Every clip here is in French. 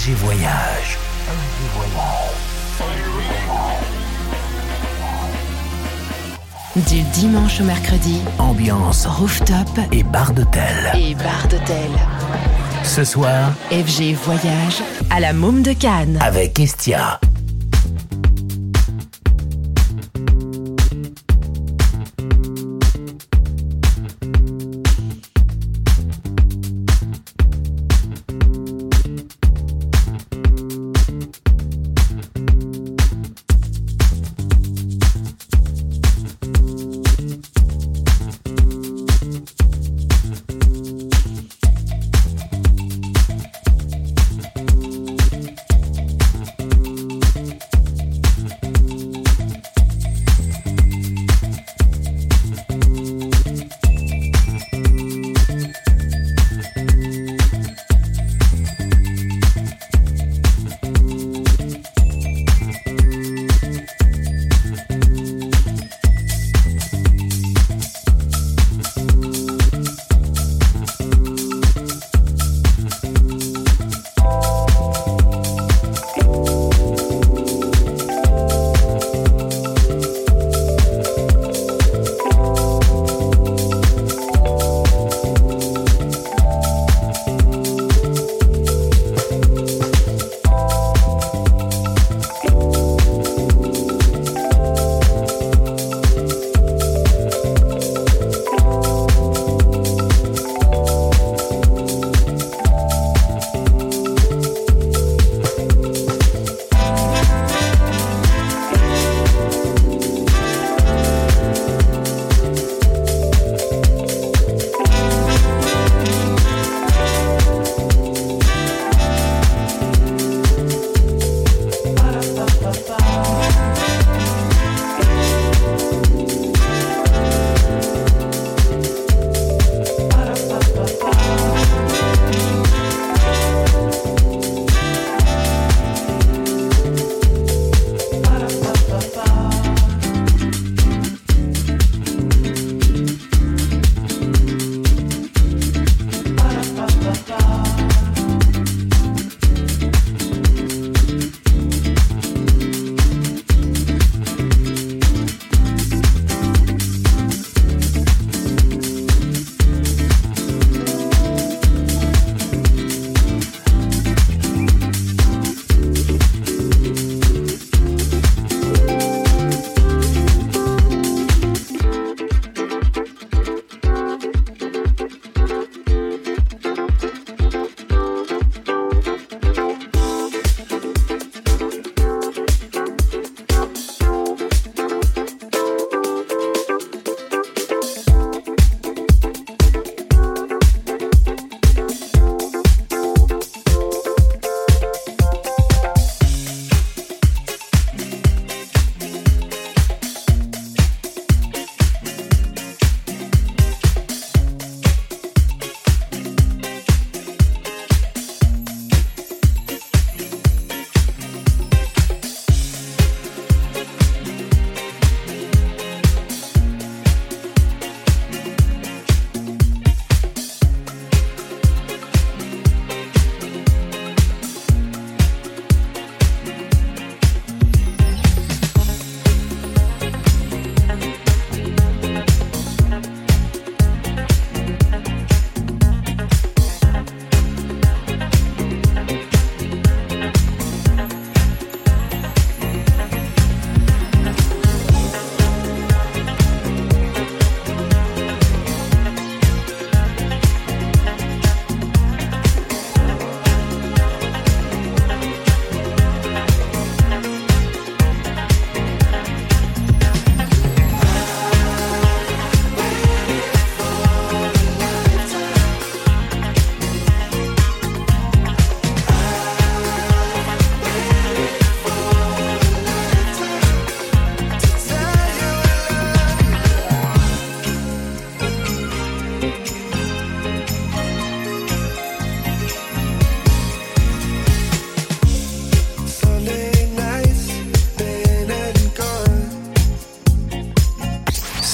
FG Voyage. Du dimanche au mercredi, Ambiance rooftop et bar d'hôtel. et bar d'hôtel. Ce soir, FG Voyage à la Môme de Cannes. avec Estia.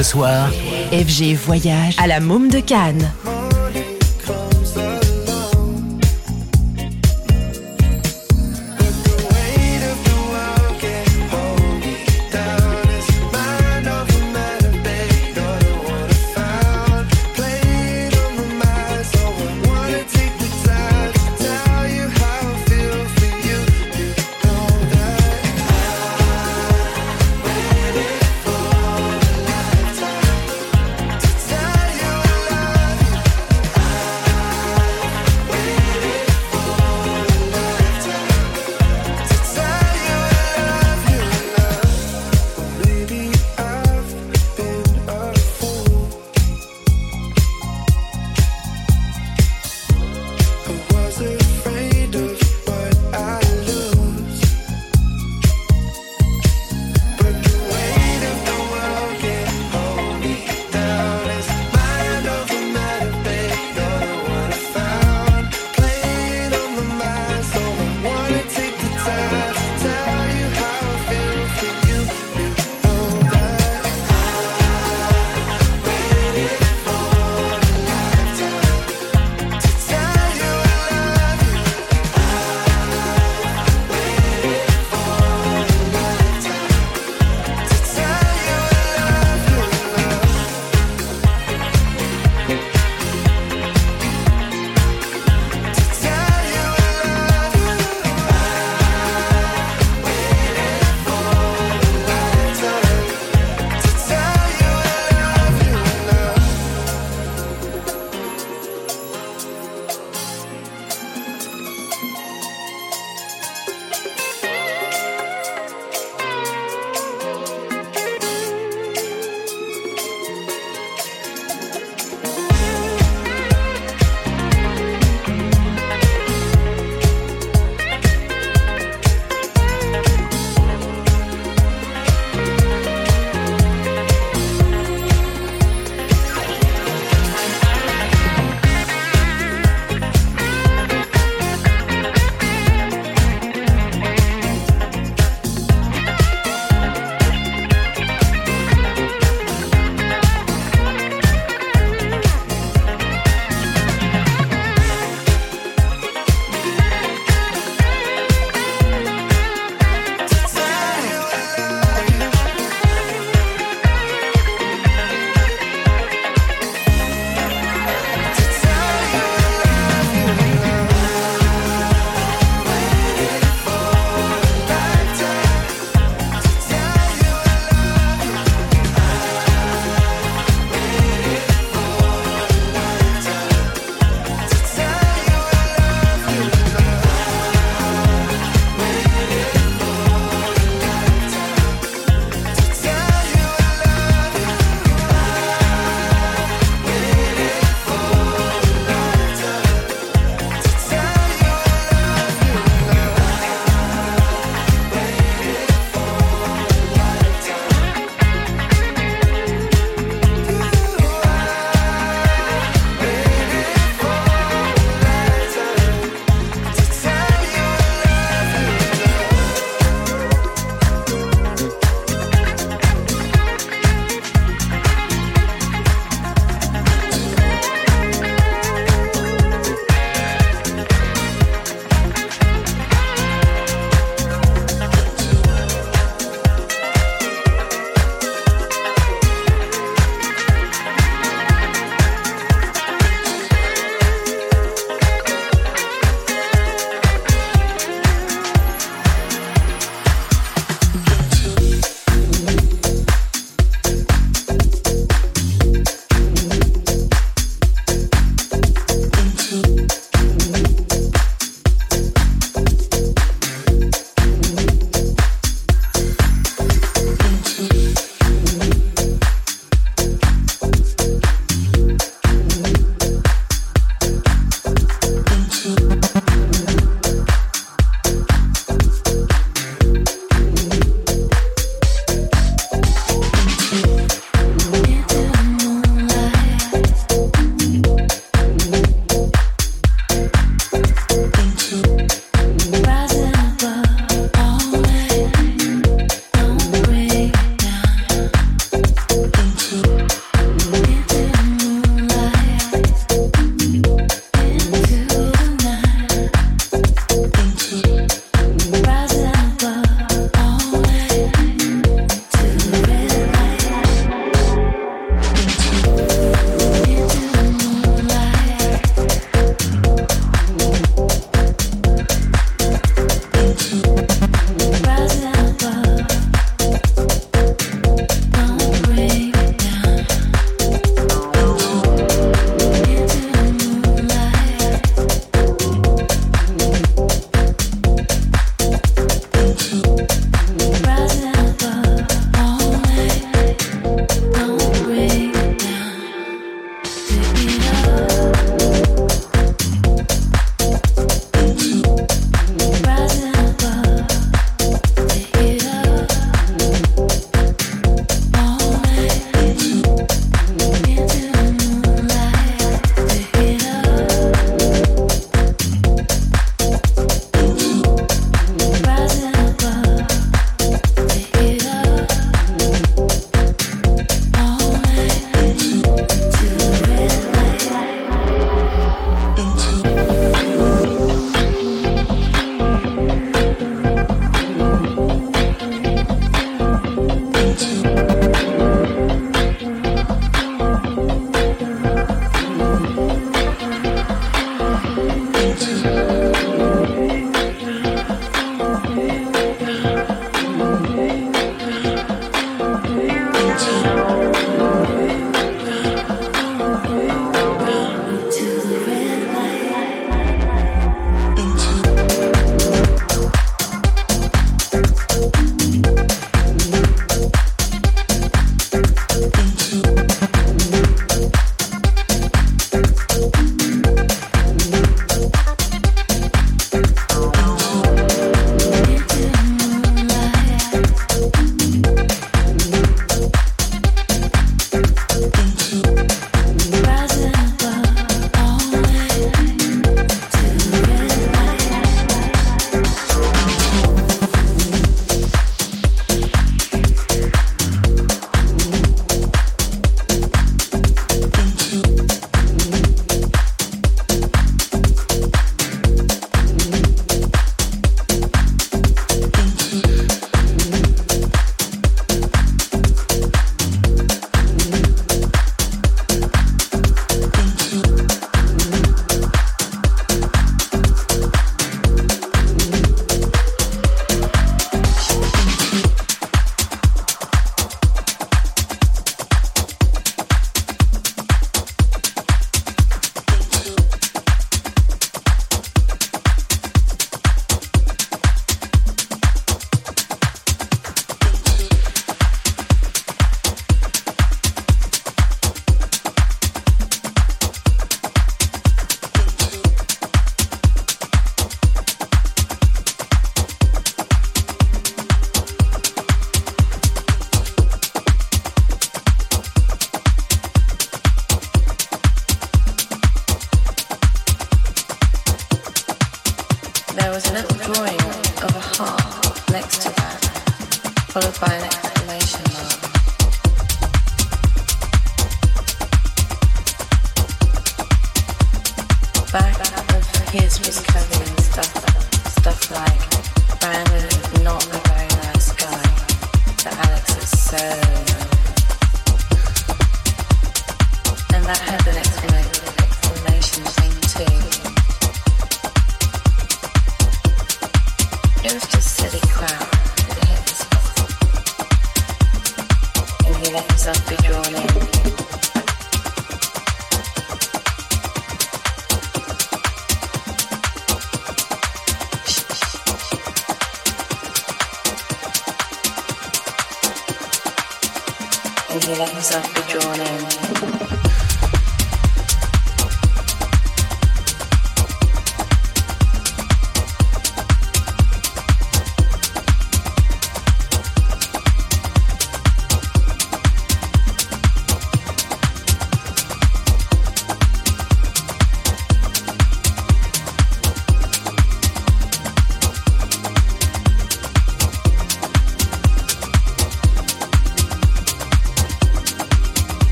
Ce soir, FG Voyage à la Môme de Cannes.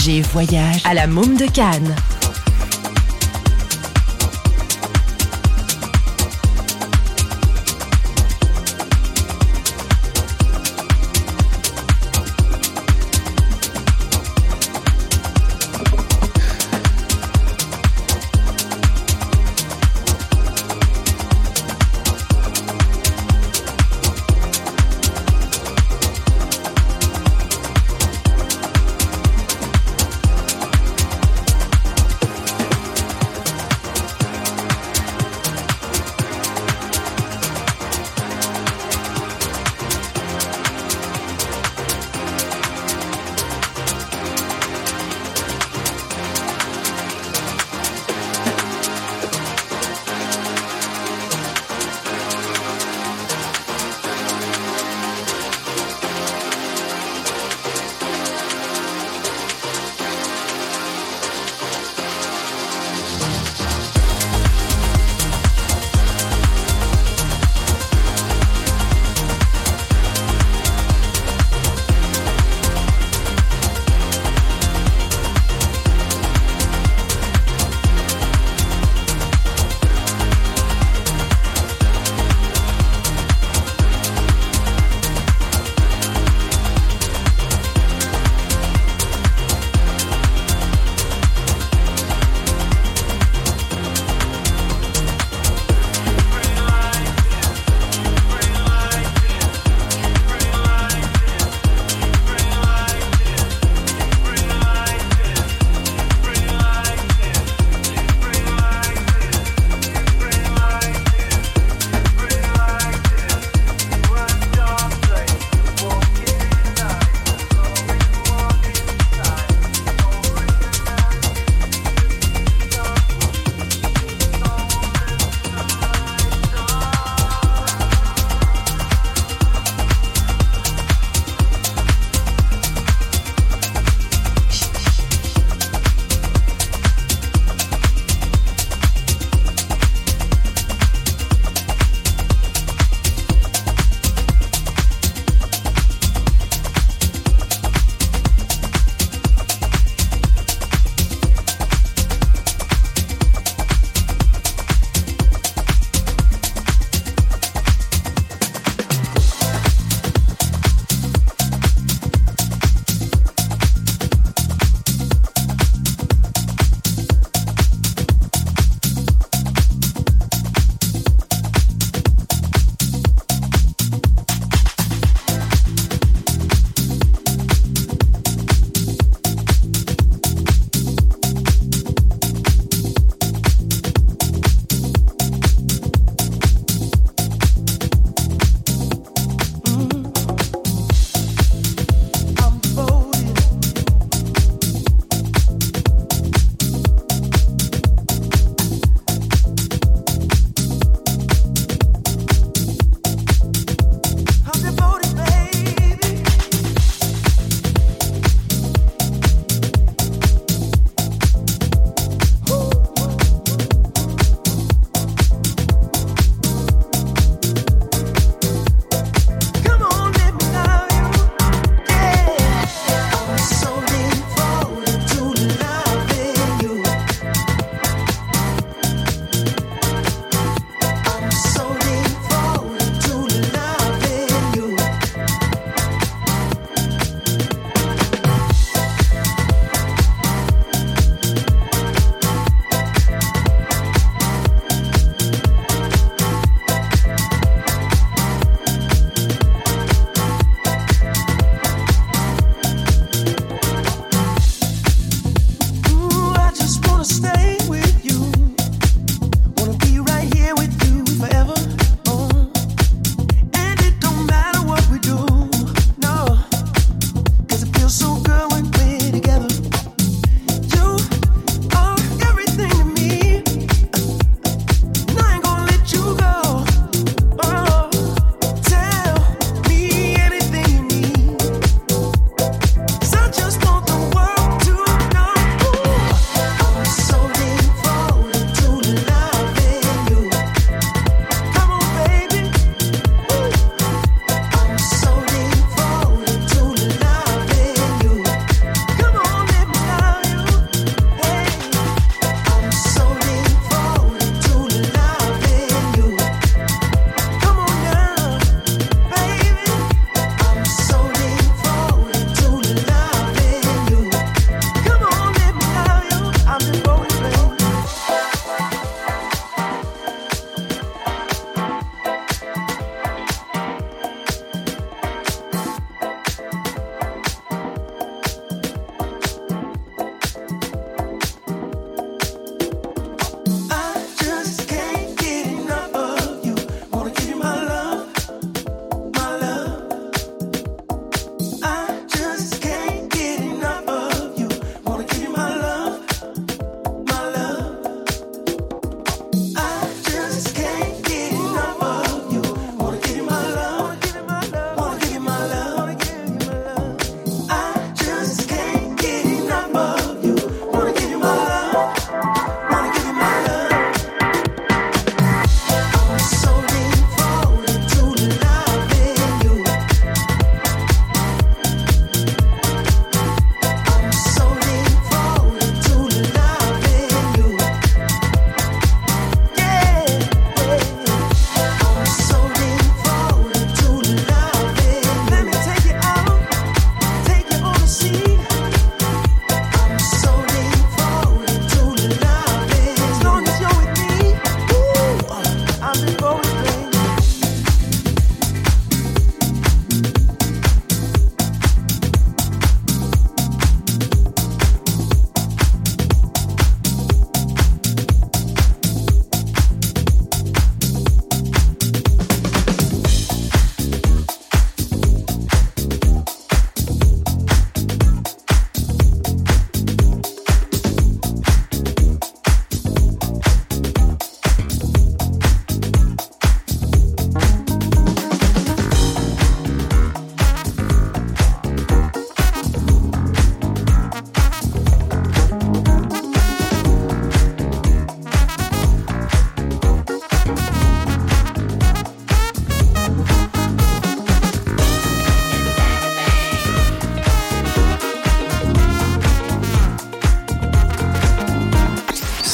FG Voyage à la Môme de Cannes.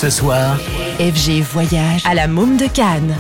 Ce soir, FG Voyage à la Môme de Cannes.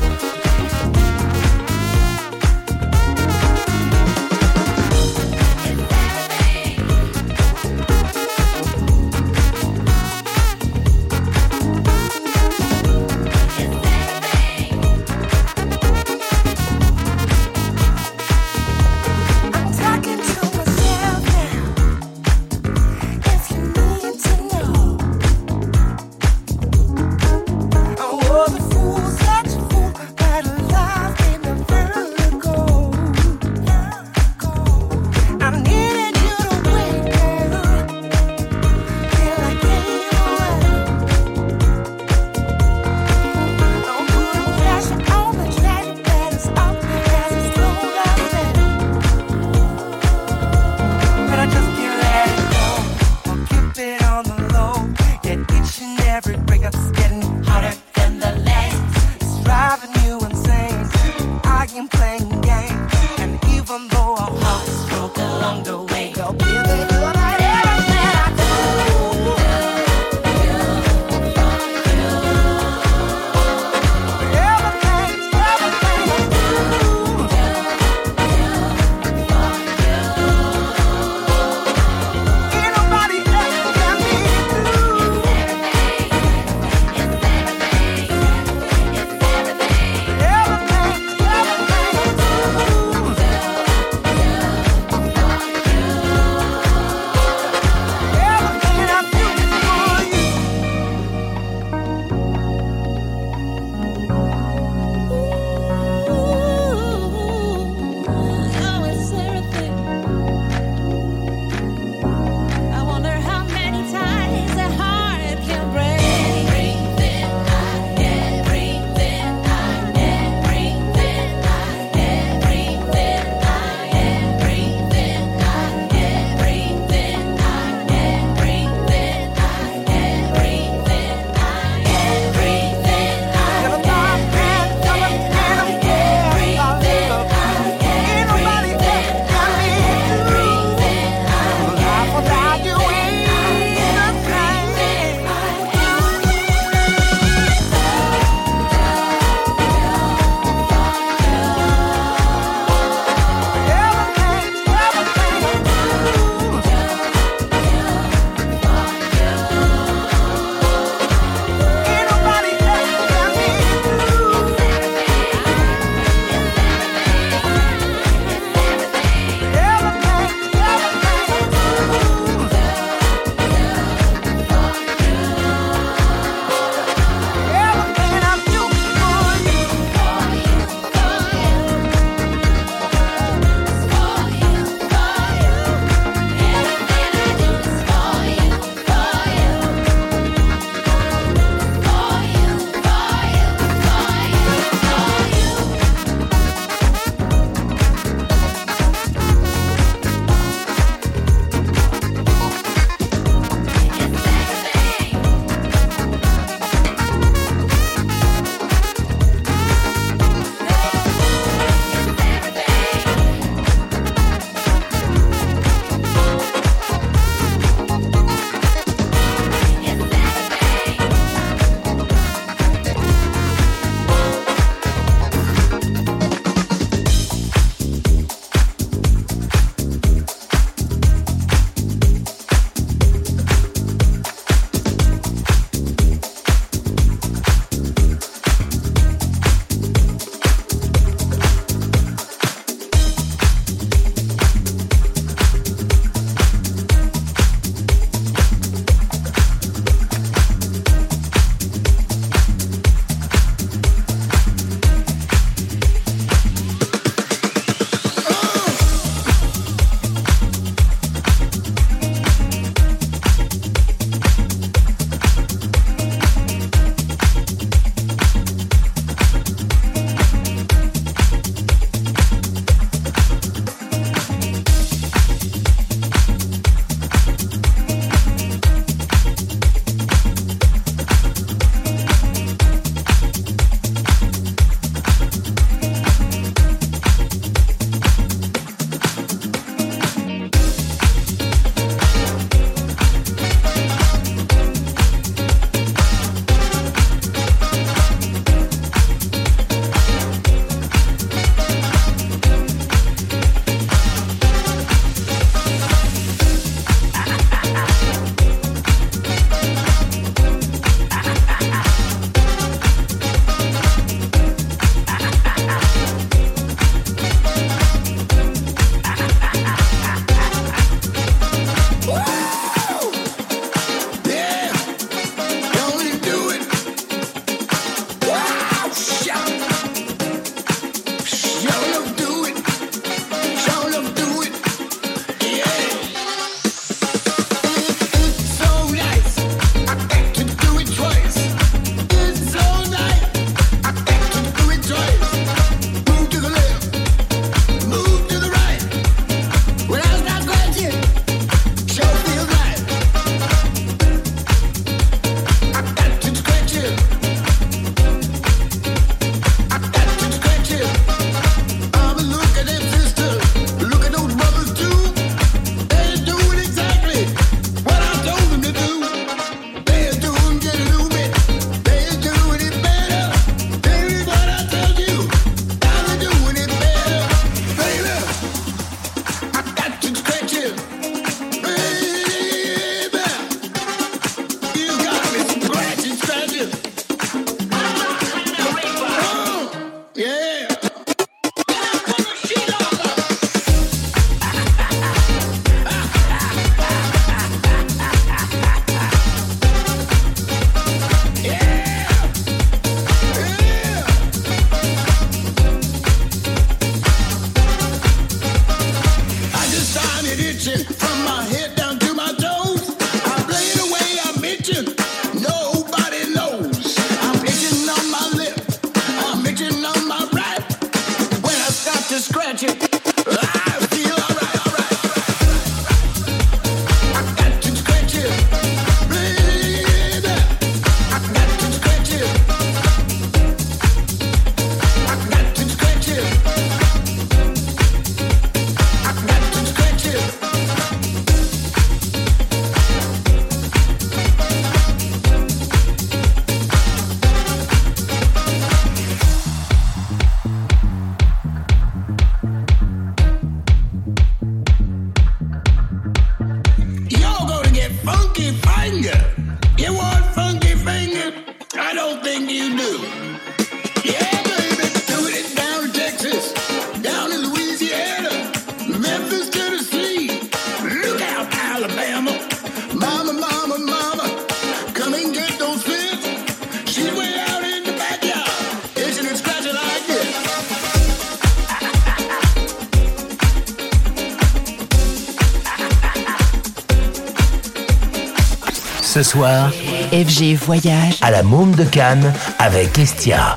FG Voyage à la Môme de Cannes avec Estia.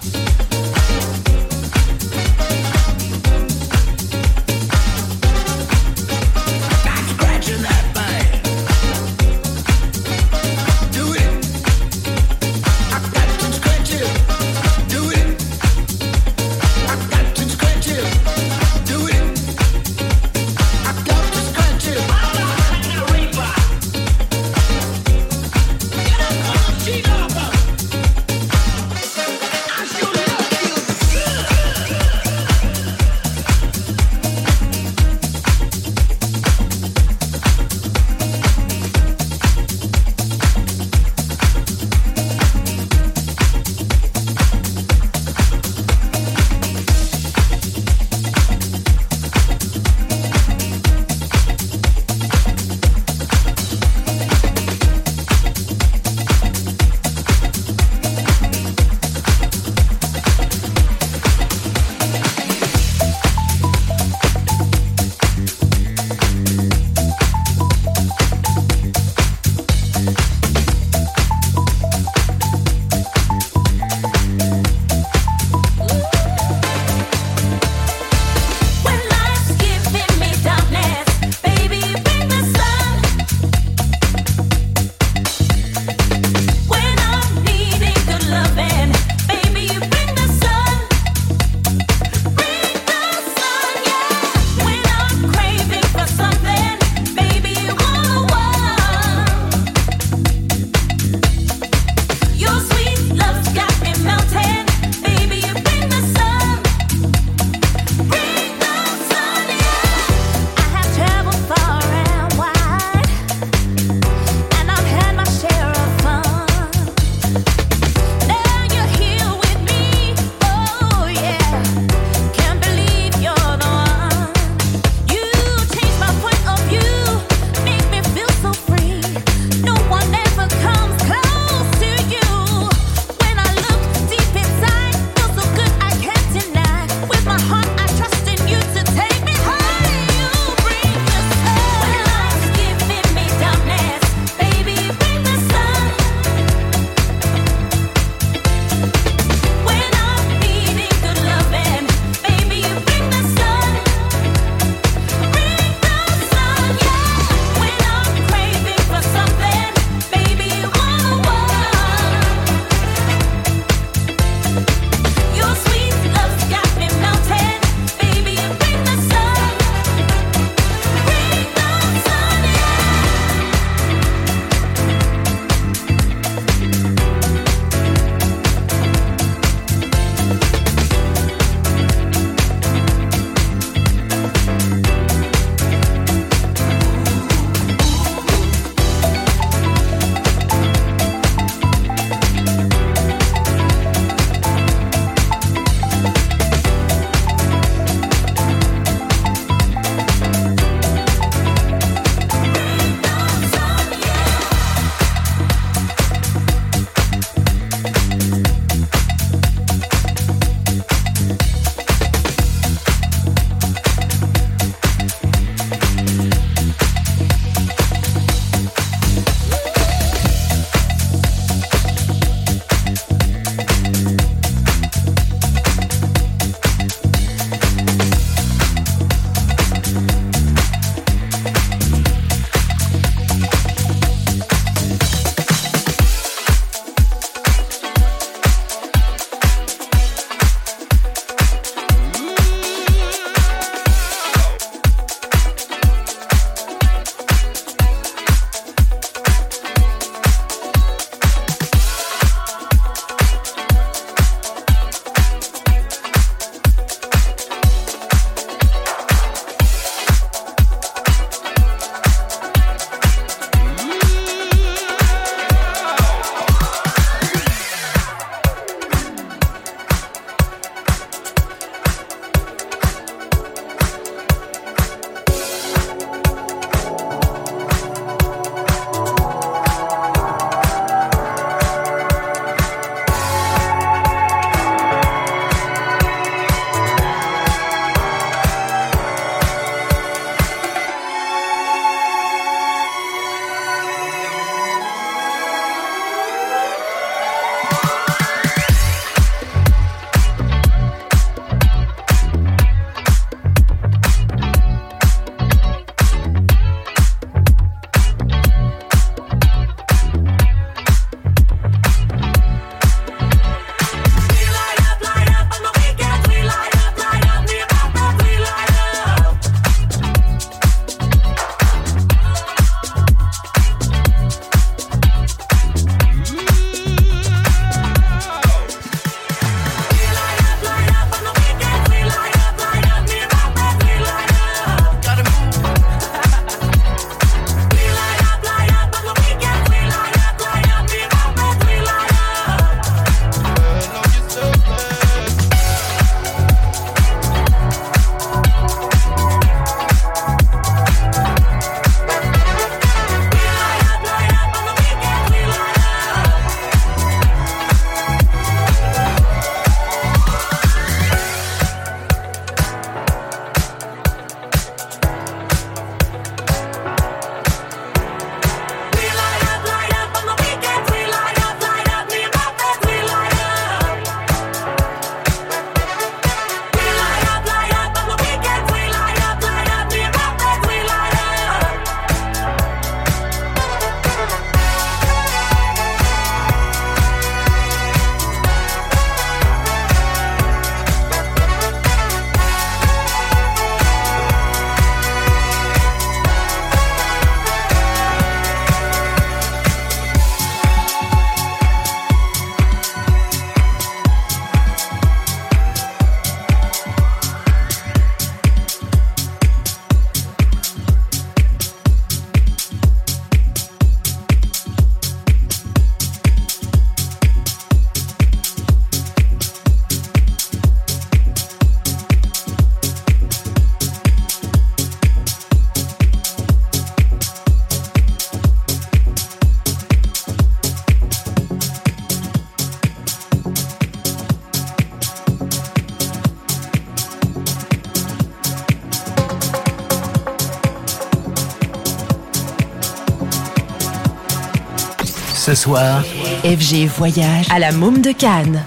Soir, FG Voyage à la Môme de Cannes.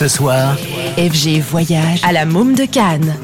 Ce soir, FG Voyage à la Môme de Cannes.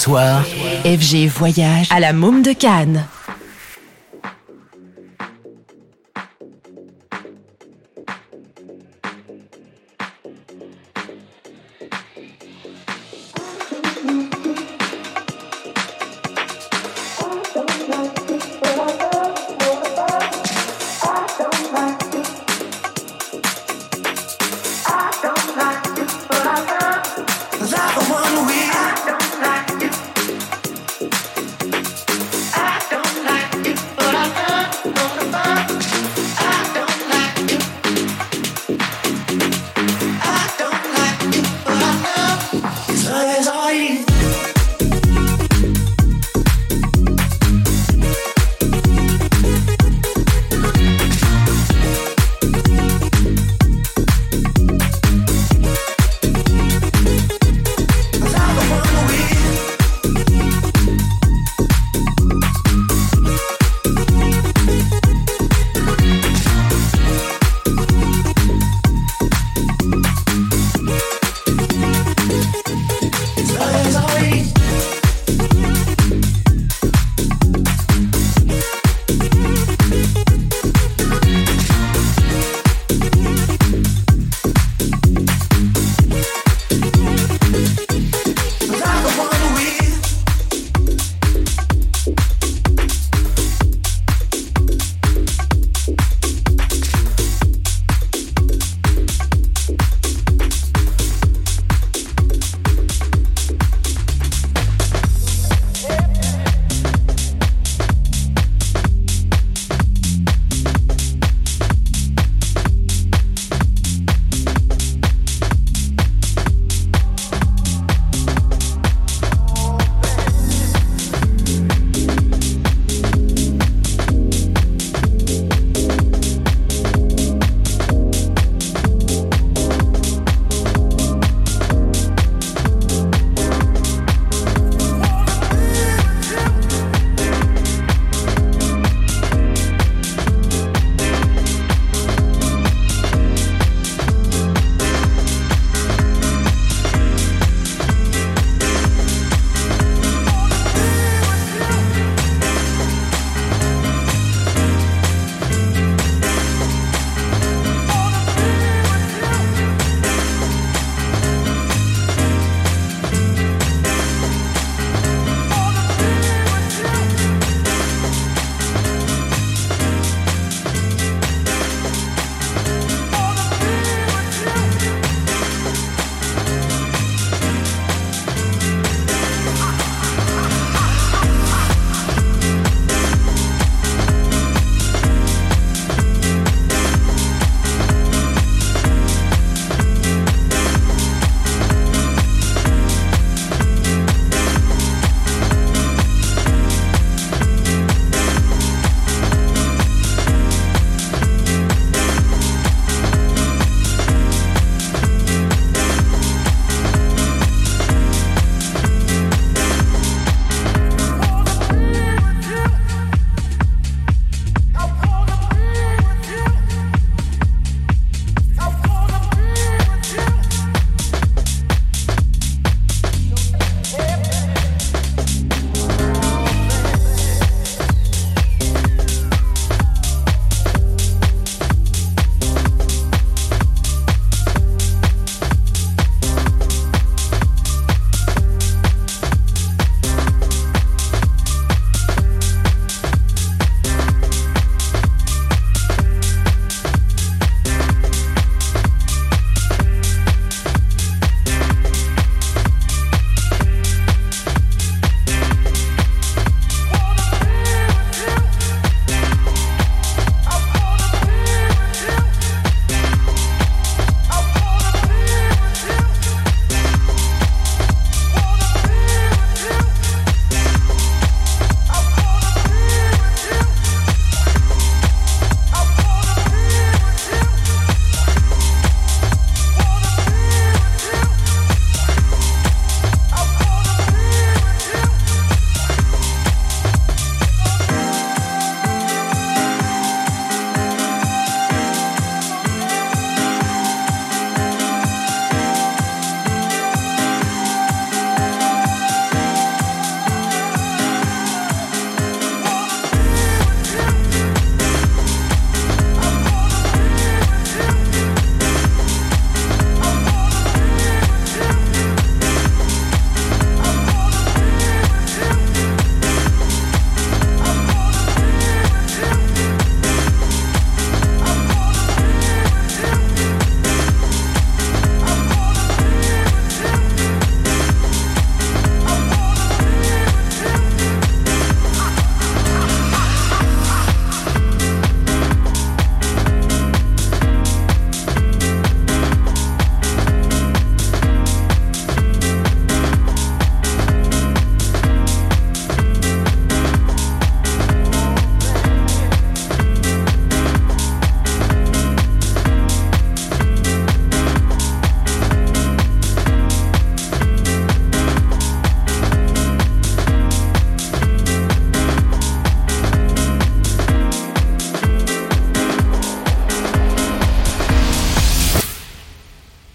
Soir, FG Voyage à la Môme de Cannes.